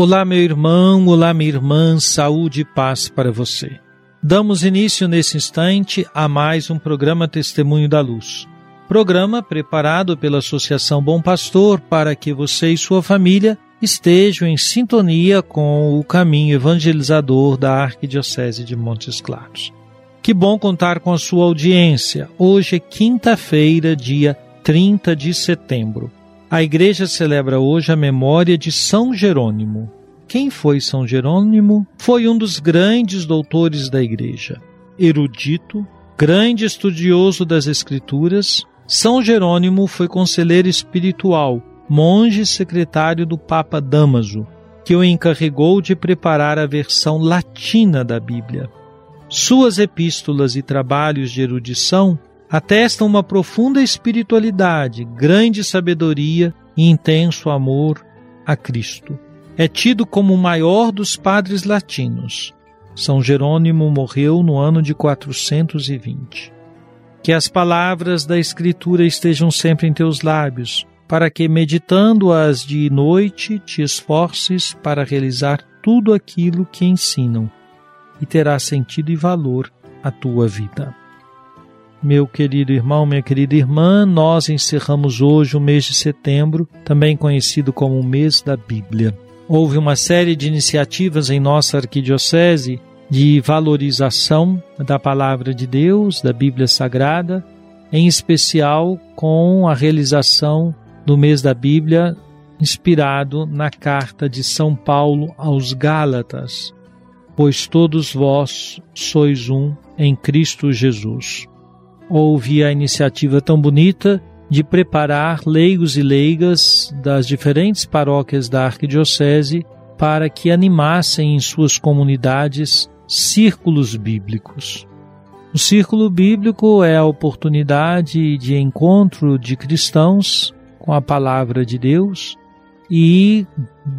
Olá, meu irmão, olá, minha irmã, saúde e paz para você. Damos início nesse instante a mais um programa Testemunho da Luz. Programa preparado pela Associação Bom Pastor para que você e sua família estejam em sintonia com o caminho evangelizador da Arquidiocese de Montes Claros. Que bom contar com a sua audiência. Hoje é quinta-feira, dia 30 de setembro. A igreja celebra hoje a memória de São Jerônimo. Quem foi São Jerônimo? Foi um dos grandes doutores da igreja. Erudito, grande estudioso das Escrituras, São Jerônimo foi conselheiro espiritual, monge secretário do Papa Damaso, que o encarregou de preparar a versão latina da Bíblia. Suas epístolas e trabalhos de erudição atestam uma profunda espiritualidade, grande sabedoria e intenso amor a Cristo. É tido como o maior dos padres latinos. São Jerônimo morreu no ano de 420. Que as palavras da Escritura estejam sempre em teus lábios, para que, meditando-as de noite, te esforces para realizar tudo aquilo que ensinam, e terá sentido e valor a tua vida. Meu querido irmão, minha querida irmã, nós encerramos hoje o mês de setembro, também conhecido como o mês da Bíblia. Houve uma série de iniciativas em nossa arquidiocese de valorização da palavra de Deus, da Bíblia Sagrada, em especial com a realização do mês da Bíblia inspirado na carta de São Paulo aos Gálatas, pois todos vós sois um em Cristo Jesus houve a iniciativa tão bonita de preparar leigos e leigas das diferentes paróquias da Arquidiocese para que animassem em suas comunidades círculos bíblicos. O círculo bíblico é a oportunidade de encontro de cristãos com a palavra de Deus e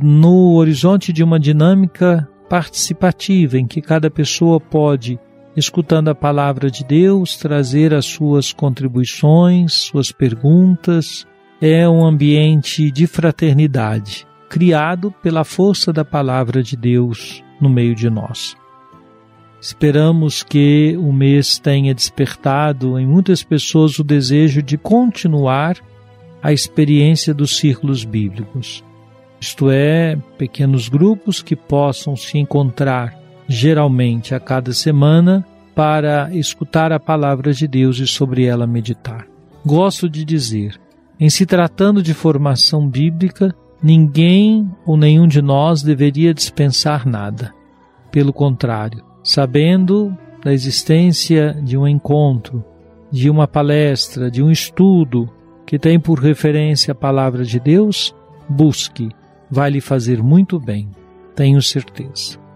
no horizonte de uma dinâmica participativa em que cada pessoa pode escutando a palavra de Deus, trazer as suas contribuições, suas perguntas. É um ambiente de fraternidade, criado pela força da palavra de Deus no meio de nós. Esperamos que o mês tenha despertado em muitas pessoas o desejo de continuar a experiência dos círculos bíblicos. Isto é, pequenos grupos que possam se encontrar geralmente a cada semana, para escutar a palavra de Deus e sobre ela meditar. Gosto de dizer, em se tratando de formação bíblica, ninguém ou nenhum de nós deveria dispensar nada. Pelo contrário, sabendo da existência de um encontro, de uma palestra, de um estudo que tem por referência a palavra de Deus, busque, vai lhe fazer muito bem, tenho certeza.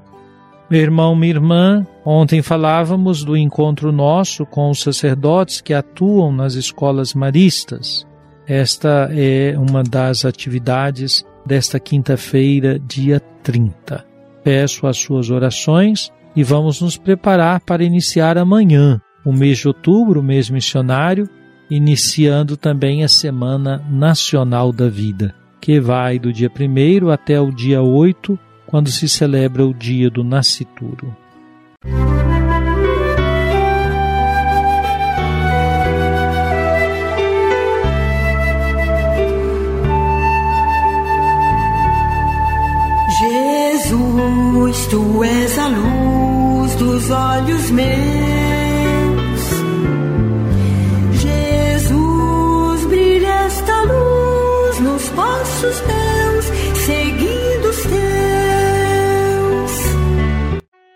Meu irmão, minha irmã, ontem falávamos do encontro nosso com os sacerdotes que atuam nas escolas maristas. Esta é uma das atividades desta quinta-feira, dia 30. Peço as suas orações e vamos nos preparar para iniciar amanhã, o mês de outubro, o mês missionário, iniciando também a Semana Nacional da Vida, que vai do dia 1 até o dia 8 quando se celebra o dia do nascituro. Jesus, tu és a luz dos olhos meus.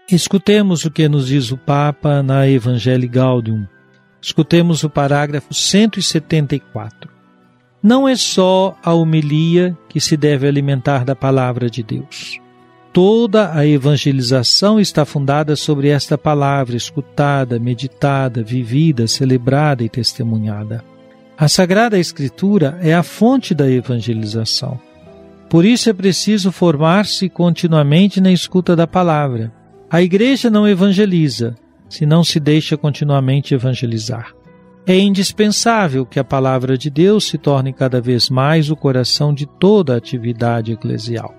Escutemos o que nos diz o Papa na Evangelii Gaudium. Escutemos o parágrafo 174. Não é só a homilia que se deve alimentar da palavra de Deus. Toda a evangelização está fundada sobre esta palavra escutada, meditada, vivida, celebrada e testemunhada. A Sagrada Escritura é a fonte da evangelização. Por isso é preciso formar-se continuamente na escuta da palavra. A igreja não evangeliza, se não se deixa continuamente evangelizar. É indispensável que a palavra de Deus se torne cada vez mais o coração de toda a atividade eclesial.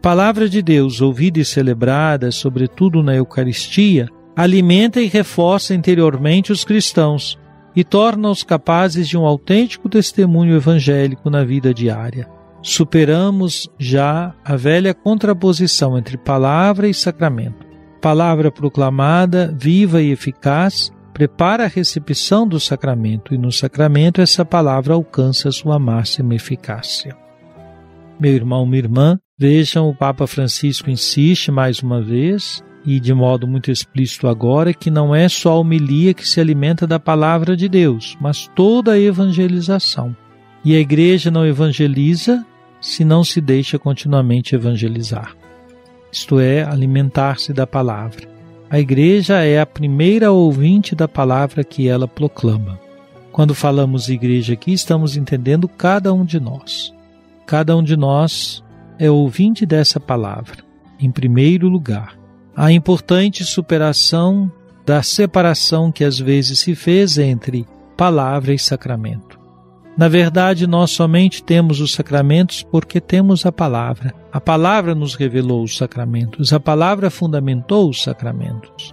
Palavra de Deus, ouvida e celebrada, sobretudo na Eucaristia, alimenta e reforça interiormente os cristãos e torna-os capazes de um autêntico testemunho evangélico na vida diária. Superamos já a velha contraposição entre palavra e sacramento. Palavra proclamada, viva e eficaz, prepara a recepção do sacramento e no sacramento essa palavra alcança sua máxima eficácia. Meu irmão, minha irmã, vejam, o Papa Francisco insiste mais uma vez e de modo muito explícito agora que não é só a homilia que se alimenta da palavra de Deus, mas toda a evangelização. E a igreja não evangeliza se não se deixa continuamente evangelizar. Isto é, alimentar-se da palavra. A igreja é a primeira ouvinte da palavra que ela proclama. Quando falamos igreja aqui, estamos entendendo cada um de nós. Cada um de nós é ouvinte dessa palavra, em primeiro lugar. A importante superação da separação que às vezes se fez entre palavra e sacramento. Na verdade, nós somente temos os sacramentos porque temos a palavra. A palavra nos revelou os sacramentos, a palavra fundamentou os sacramentos.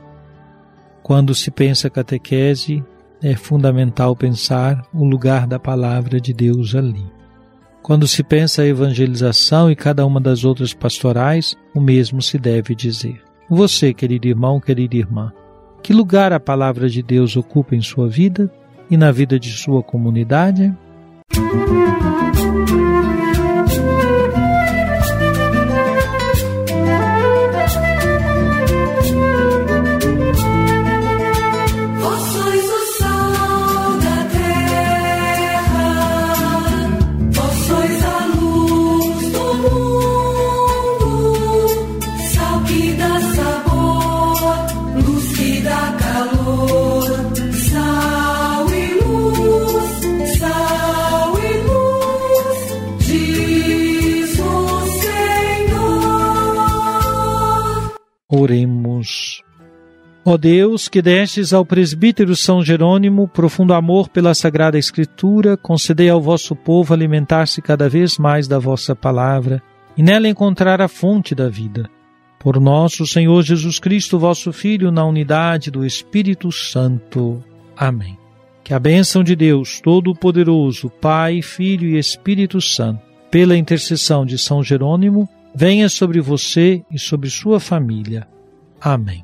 Quando se pensa catequese, é fundamental pensar o lugar da palavra de Deus ali. Quando se pensa evangelização e cada uma das outras pastorais, o mesmo se deve dizer. Você, querido irmão, querida irmã, que lugar a palavra de Deus ocupa em sua vida e na vida de sua comunidade? Música Oremos. Ó Deus, que destes ao presbítero São Jerônimo profundo amor pela Sagrada Escritura, concedei ao vosso povo alimentar-se cada vez mais da vossa palavra e nela encontrar a fonte da vida. Por nosso Senhor Jesus Cristo, vosso Filho, na unidade do Espírito Santo. Amém. Que a bênção de Deus Todo-Poderoso, Pai, Filho e Espírito Santo, pela intercessão de São Jerônimo, venha sobre você e sobre sua família. Amém.